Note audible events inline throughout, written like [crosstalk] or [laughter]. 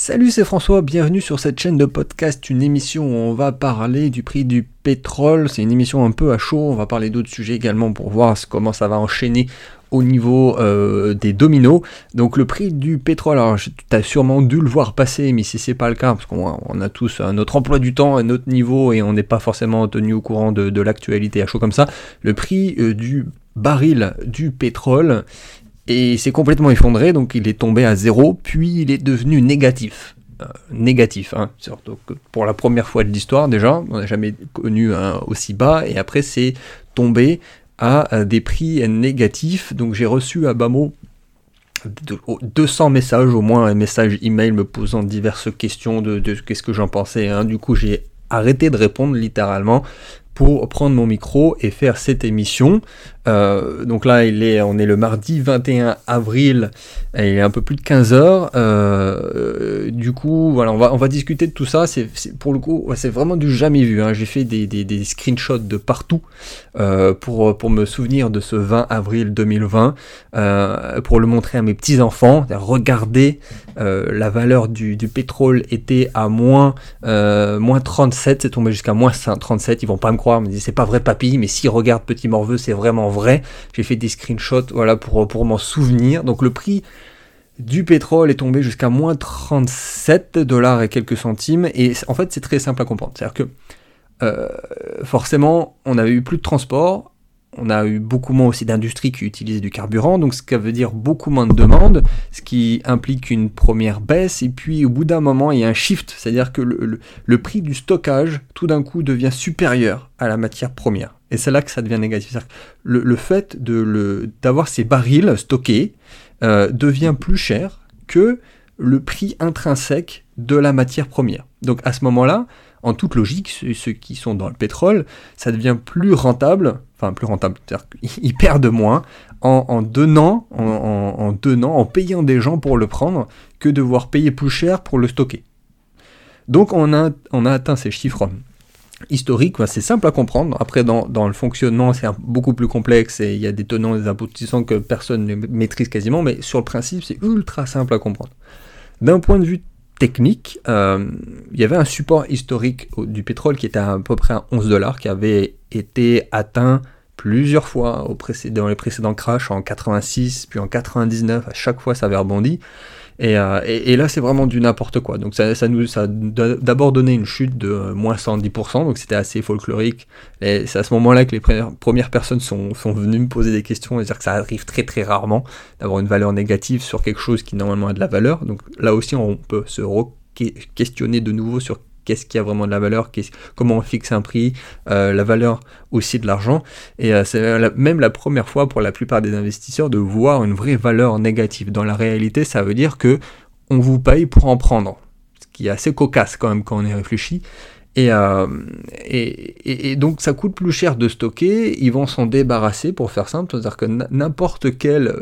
Salut, c'est François, bienvenue sur cette chaîne de podcast, une émission où on va parler du prix du pétrole. C'est une émission un peu à chaud, on va parler d'autres sujets également pour voir comment ça va enchaîner au niveau euh, des dominos. Donc le prix du pétrole, alors tu as sûrement dû le voir passer, mais si c'est pas le cas, parce qu'on a tous notre emploi du temps à notre niveau et on n'est pas forcément tenu au courant de, l'actualité à chaud comme ça, le prix euh, du baril du pétrole et c'est complètement effondré, donc il est tombé à zéro, puis il est devenu négatif. Euh, négatif, hein. surtout pour la première fois de l'histoire déjà, on n'a jamais connu un aussi bas, et après c'est tombé à des prix négatifs, donc j'ai reçu à Bamo 200 messages au moins, un message email me posant diverses questions de, qu'est-ce que j'en pensais, hein. du coup j'ai arrêté de répondre littéralement pour prendre mon micro et faire cette émission. Euh, donc là, il est, on est le mardi 21 avril, et il est un peu plus de 15 heures. Euh, du coup, voilà, on va, on va discuter de tout ça. C'est, pour le coup, c'est vraiment du jamais vu. Hein. J'ai fait des, screenshots de partout euh, pour, pour me souvenir de ce 20 avril 2020, pour le montrer à mes petits enfants. Regardez, la valeur du, du, pétrole était à moins, moins 37, c'est tombé jusqu'à moins 37. Ils vont pas me croire, me disent c'est pas vrai, papy, mais si regarde petit morveux, c'est vraiment vrai. J'ai fait des screenshots voilà, pour, pour m'en souvenir. Donc le prix du pétrole est tombé jusqu'à moins 37 dollars et quelques centimes. Et en fait, c'est très simple à comprendre. C'est-à-dire que euh, forcément, on avait eu plus de transport, on a eu beaucoup moins aussi d'industries qui utilisaient du carburant, donc ce qui veut dire beaucoup moins de demandes, ce qui implique une première baisse, et puis au bout d'un moment, il y a un shift, c'est-à-dire que le, prix du stockage, tout d'un coup, devient supérieur à la matière première. Et c'est là que ça devient négatif. Le, le, fait d'avoir ces barils stockés euh, devient plus cher que le prix intrinsèque de la matière première. Donc à ce moment-là, en toute logique, ceux, qui sont dans le pétrole, ça devient plus rentable, enfin plus rentable, c'est-à-dire qu'ils perdent moins en, donnant, en, donnant, en payant des gens pour le prendre, que devoir payer plus cher pour le stocker. Donc on a, on a atteint ces chiffres historiques, c'est simple à comprendre. Après, dans, dans le fonctionnement, c'est beaucoup plus complexe et il y a des tenants et des aboutissants que personne ne maîtrise quasiment, mais sur le principe, c'est ultra simple à comprendre. D'un point de vue technique, euh, il y avait un support historique du pétrole qui était à, peu près à 11 dollars, qui avait été atteint plusieurs fois au dans les précédents crashs en 86 puis en 99 à chaque fois ça avait rebondi euh, et, là, c'est vraiment du n'importe quoi. Donc ça, nous a d'abord donné une chute de euh, moins 110%, donc c'était assez folklorique. C'est à ce moment-là que les premières, personnes sont, venues me poser des questions et dire que ça arrive très très rarement d'avoir une valeur négative sur quelque chose qui normalement a de la valeur. Donc là aussi, on peut se questionner de nouveau sur qu'est-ce qui a vraiment de la valeur, comment on fixe un prix, euh, la valeur aussi de l'argent. Et euh, c'est même la première fois pour la plupart des investisseurs de voir une vraie valeur négative. Dans la réalité, ça veut dire que on vous paye pour en prendre, ce qui est assez cocasse quand même quand on y réfléchit. Euh, et, donc ça coûte plus cher de stocker, ils vont s'en débarrasser pour faire simple, c'est-à-dire que n'importe quel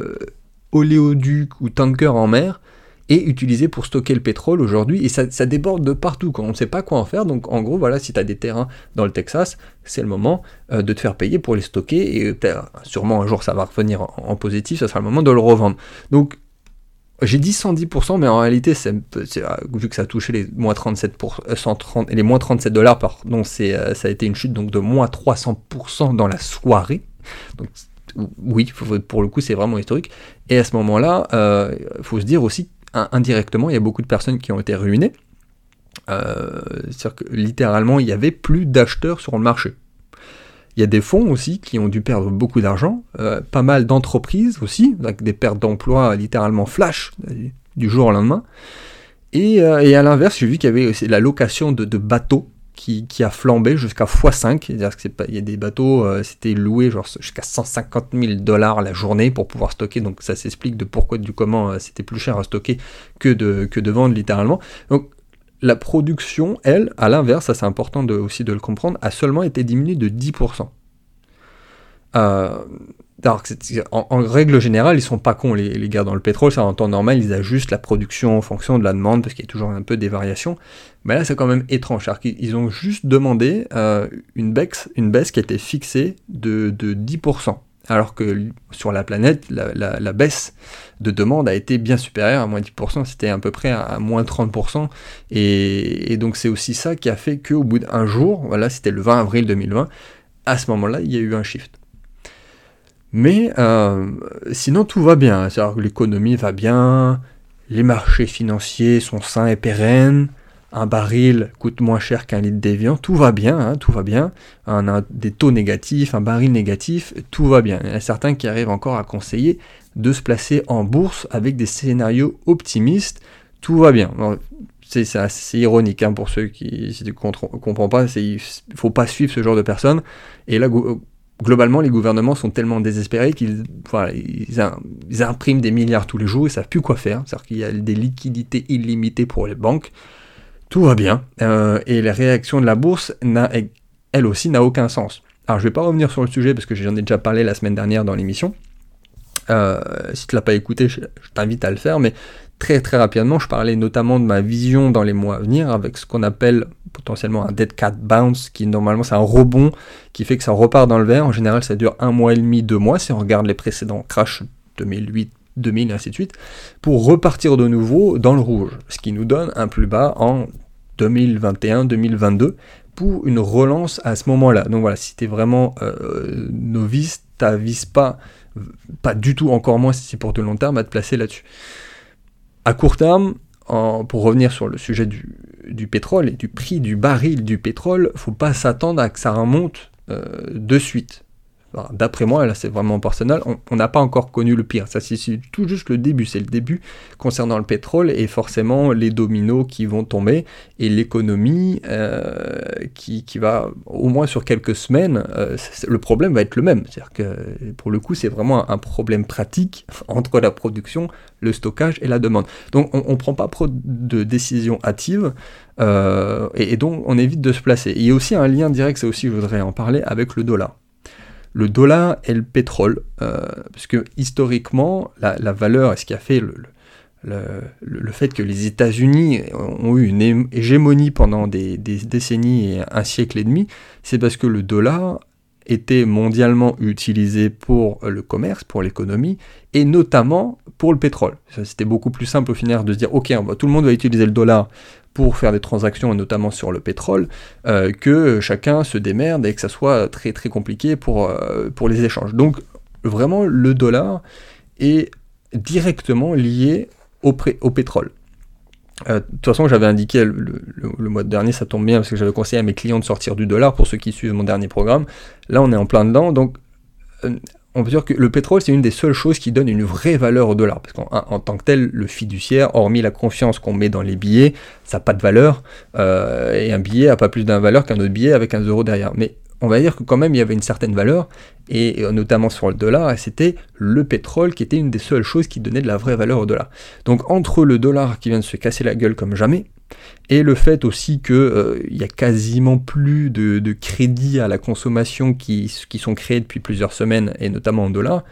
oléoduc ou tanker en mer est utilisé pour stocker le pétrole aujourd'hui et ça, déborde de partout quand on ne sait pas quoi en faire. Donc en gros, voilà, si tu as des terrains dans le Texas, c'est le moment euh, de te faire payer pour les stocker et euh, sûrement un jour ça va revenir en, positif, ça sera le moment de le revendre. Donc j'ai dit 110%, mais en réalité, euh, vu que ça a touché les moins 37 pour, 130, les moins 37 dollars, pardon, c'est, ça a été une chute donc de moins 300% dans la soirée. Donc oui, pour le coup, c'est vraiment historique. Et à ce moment-là, il faut se dire aussi indirectement, il y a beaucoup de personnes qui ont été ruinées. Euh, c'est-à-dire que littéralement, il n'y avait plus d'acheteurs sur le marché. Il y a des fonds aussi qui ont dû perdre beaucoup d'argent, euh, pas mal d'entreprises aussi, avec des pertes d'emplois littéralement flash du jour au lendemain. Et, euh, à l'inverse, j'ai vu qu'il y avait la location de bateaux qui, a flambé jusqu'à x5. C'est-à-dire y a des bateaux, euh, c'était loué jusqu'à 150 000 dollars la journée pour pouvoir stocker. Donc ça s'explique de pourquoi, du comment euh, c'était plus cher à stocker que de, vendre littéralement. Donc la production, elle, à l'inverse, ça c'est important aussi de le comprendre, a seulement été diminuée de 10%. Euh, en, règle générale, ils sont pas cons, les, les gars dans le pétrole, ça en temps normal, ils ajustent la production en fonction de la demande, parce qu'il y a toujours un peu des variations. Mais là, c'est quand même étrange, ils ont juste demandé euh, une, baisse, une baisse qui était fixée de, 10%. alors que sur la planète, la, baisse de demande a été bien supérieure à moins 10%, c'était à peu près à, moins 30%, et, donc c'est aussi ça qui a fait qu'au bout d'un jour, voilà, c'était le 20 avril 2020, à ce moment-là, il y a eu un shift. Mais euh, sinon, tout va bien, c'est-à-dire que l'économie va bien, les marchés financiers sont sains et pérennes, un baril coûte moins cher qu'un litre d'évian, tout va bien, hein, tout va bien. On a des taux négatifs, un baril négatif, tout va bien. Il y a certains qui arrivent encore à conseiller de se placer en bourse avec des scénarios optimistes, tout va bien. C'est assez ironique hein, pour ceux qui ne comprennent pas, il ne faut pas suivre ce genre de personnes. Et là, globalement, les gouvernements sont tellement désespérés qu'ils ils, impriment des milliards tous les jours, ils ne savent plus quoi faire. C'est-à-dire qu'il y a des liquidités illimitées pour les banques tout va bien, euh, et la réaction de la bourse, elle aussi, n'a aucun sens. Alors je ne vais pas revenir sur le sujet parce que j'en ai déjà parlé la semaine dernière dans l'émission. Euh, si tu ne l'as pas écouté, je, t'invite à le faire, mais très très rapidement, je parlais notamment de ma vision dans les mois à venir avec ce qu'on appelle potentiellement un dead cat bounce, qui normalement c'est un rebond qui fait que ça repart dans le vert. En général, ça dure un mois et demi, deux mois, si on regarde les précédents crash 2008, 2000 et ainsi de suite, pour repartir de nouveau dans le rouge, ce qui nous donne un plus bas en 2021-2022 pour une relance à ce moment-là. Donc voilà, si tu es vraiment euh, novice, t'avises pas, pas du tout, encore moins si c'est pour de long terme, à te placer là-dessus. À court terme, pour revenir sur le sujet du, pétrole et du prix du baril du pétrole, faut pas s'attendre à que ça remonte euh, de suite. D'après moi, là c'est vraiment personnel, on n'a pas encore connu le pire. Ça c'est tout juste le début, c'est le début concernant le pétrole et forcément les dominos qui vont tomber et l'économie euh, qui, va au moins sur quelques semaines, euh, le problème va être le même. C'est-à-dire que pour le coup c'est vraiment un problème pratique [laughs] entre la production, le stockage et la demande. Donc on ne prend pas de décisions hâtives euh, et, donc on évite de se placer. il y a aussi un lien direct, ça aussi je voudrais en parler, avec le dollar le dollar et le pétrole, euh, parce que historiquement, la, valeur et ce qui a fait le, le, fait que les États-Unis ont eu une hégémonie pendant des, décennies et un siècle et demi, c'est parce que le dollar était mondialement utilisé pour le commerce, pour l'économie, et notamment pour le pétrole. C'était beaucoup plus simple au final de se dire, ok, tout le monde va utiliser le dollar pour faire des transactions, notamment sur le pétrole, euh, que chacun se démerde et que ça soit très très compliqué pour, euh, pour les échanges. Donc vraiment, le dollar est directement lié au, au pétrole. Euh, de toute façon, j'avais indiqué le, le, mois dernier, ça tombe bien parce que j'avais conseillé à mes clients de sortir du dollar pour ceux qui suivent mon dernier programme. Là, on est en plein dedans, donc on peut dire que le pétrole, c'est une des seules choses qui donne une vraie valeur au dollar. Parce qu'en tant que tel, le fiduciaire, hormis la confiance qu'on met dans les billets, ça n'a pas de valeur. Euh, et un billet n'a pas plus d'une valeur qu'un autre billet avec un euro derrière. On va dire que quand même, il y avait une certaine valeur, et notamment sur le dollar, et c'était le pétrole qui était une des seules choses qui donnait de la vraie valeur au dollar. Donc entre le dollar qui vient de se casser la gueule comme jamais, et le fait aussi qu'il euh, y a quasiment plus de, crédits à la consommation qui, sont créés depuis plusieurs semaines, et notamment en dollars,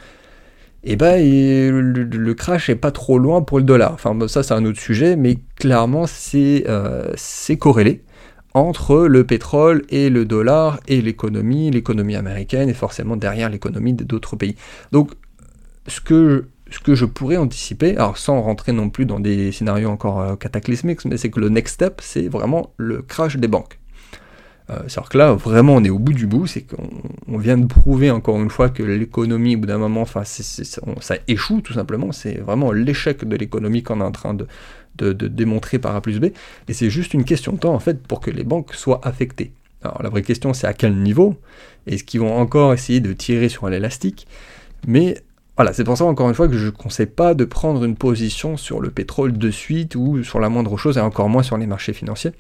eh ben le, crash est pas trop loin pour le dollar. Enfin ça c'est un autre sujet, mais clairement c'est euh, corrélé entre le pétrole et le dollar et l'économie, l'économie américaine et forcément derrière l'économie d'autres pays. Donc ce que ce que je pourrais anticiper, alors sans rentrer non plus dans des scénarios encore euh, cataclysmiques, mais c'est que le next step, c'est vraiment le crash des banques. Euh, c'est-à-dire que là, vraiment, on est au bout du bout, c'est qu'on vient de prouver encore une fois que l'économie, au bout d'un moment, enfin, ça échoue tout simplement, c'est vraiment l'échec de l'économie qu'on est en train de, de, démontrer par A plus B, et c'est juste une question de temps, en fait, pour que les banques soient affectées. Alors la vraie question, c'est à quel niveau? Est-ce qu'ils vont encore essayer de tirer sur l'élastique? Mais voilà, c'est pour ça encore une fois que je ne conseille pas de prendre une position sur le pétrole de suite ou sur la moindre chose et encore moins sur les marchés financiers.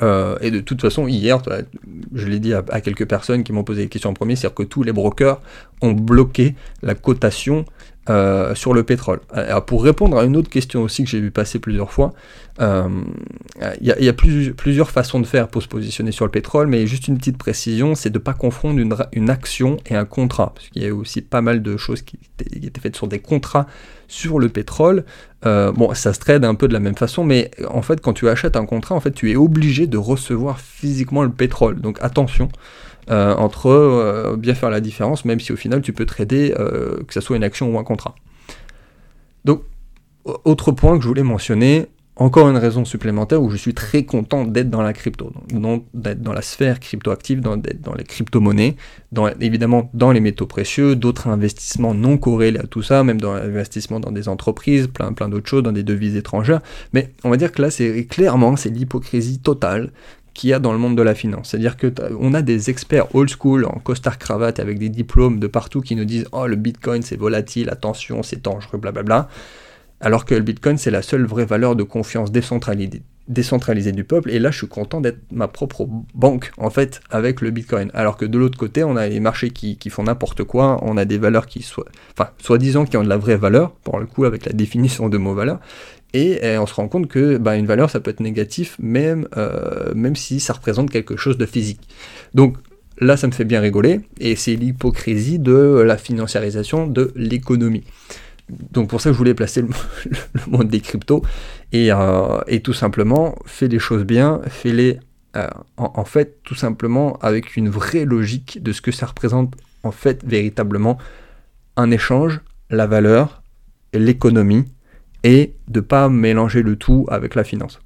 Euh, et de toute façon, hier, je l'ai dit à, quelques personnes qui m'ont posé des questions en premier, c'est-à-dire que tous les brokers ont bloqué la cotation euh, sur le pétrole. Alors pour répondre à une autre question aussi que j'ai vu passer plusieurs fois, euh, il y a, plusieurs façons de faire pour se positionner sur le pétrole, mais juste une petite précision, c'est de ne pas confondre une, action et un contrat, parce qu'il y a aussi pas mal de choses qui étaient, faites sur des contrats sur le pétrole. Euh, bon, ça se trade un peu de la même façon, mais en fait, quand tu achètes un contrat, en fait, tu es obligé de recevoir physiquement le pétrole. Donc attention. Entre bien faire la différence, même si au final tu peux trader que ce soit une action ou un contrat. Donc, autre point que je voulais mentionner, encore une raison supplémentaire où je suis très content d'être dans la crypto, d'être dans la sphère cryptoactive, d'être dans les crypto-monnaies, dans, évidemment dans les métaux précieux, d'autres investissements non corrélés à tout ça, même dans l'investissement dans des entreprises, plein, plein d'autres choses, dans des devises étrangères. Mais on va dire que là, c'est clairement, c'est l'hypocrisie totale qu'il y a dans le monde de la finance. C'est-à-dire que on a des experts old school en costard cravate avec des diplômes de partout qui nous disent "Oh, le Bitcoin c'est volatile, attention, c'est dangereux, blablabla." Alors que le Bitcoin, c'est la seule vraie valeur de confiance décentralisée, du peuple, et là je suis content d'être ma propre banque en fait avec le Bitcoin. Alors que de l'autre côté, on a les marchés qui, font n'importe quoi, on a des valeurs qui soient, enfin, soi-disant qui ont de la vraie valeur, pour le coup avec la définition de mot valeur, et, on se rend compte que bah, une valeur ça peut être négatif même, euh, même si ça représente quelque chose de physique. Donc là ça me fait bien rigoler, et c'est l'hypocrisie de la financiarisation de l'économie donc pour ça je voulais placer le, [laughs] monde des cryptos euh, et, tout simplement fais les choses bien, fais-les euh, en, fait tout simplement avec une vraie logique de ce que ça représente en fait véritablement un échange, la valeur, l'économie et de pas mélanger le tout avec la finance.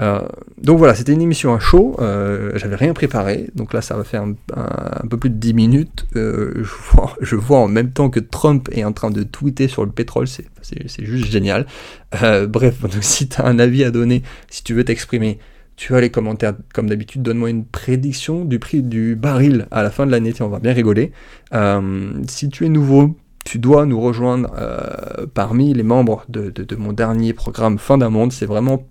Euh, donc voilà, c'était une émission à chaud, euh, j'avais rien préparé, donc là ça va faire un, peu plus de 10 minutes. Euh, [laughs] je, vois, en même temps que Trump est en train de tweeter sur le pétrole, c'est juste génial. bref, [laughs] si tu as un avis à donner, si tu veux t'exprimer, tu as les commentaires comme d'habitude, donne-moi une prédiction du prix du baril à la fin de l'année, on va bien rigoler. si tu es nouveau, tu dois nous rejoindre parmi les membres de, mon dernier programme Fin d'un monde. C'est vraiment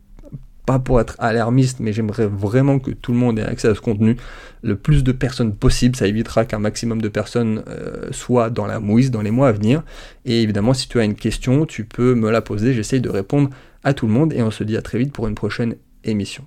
pas pour être alarmiste, mais j'aimerais vraiment que tout le monde ait accès à ce contenu, le plus de personnes possible, ça évitera qu'un maximum de personnes euh, soient dans la mouise dans les mois à venir. Et évidemment, si tu as une question, tu peux me la poser, j'essaye de répondre à tout le monde, et on se dit à très vite pour une prochaine émission.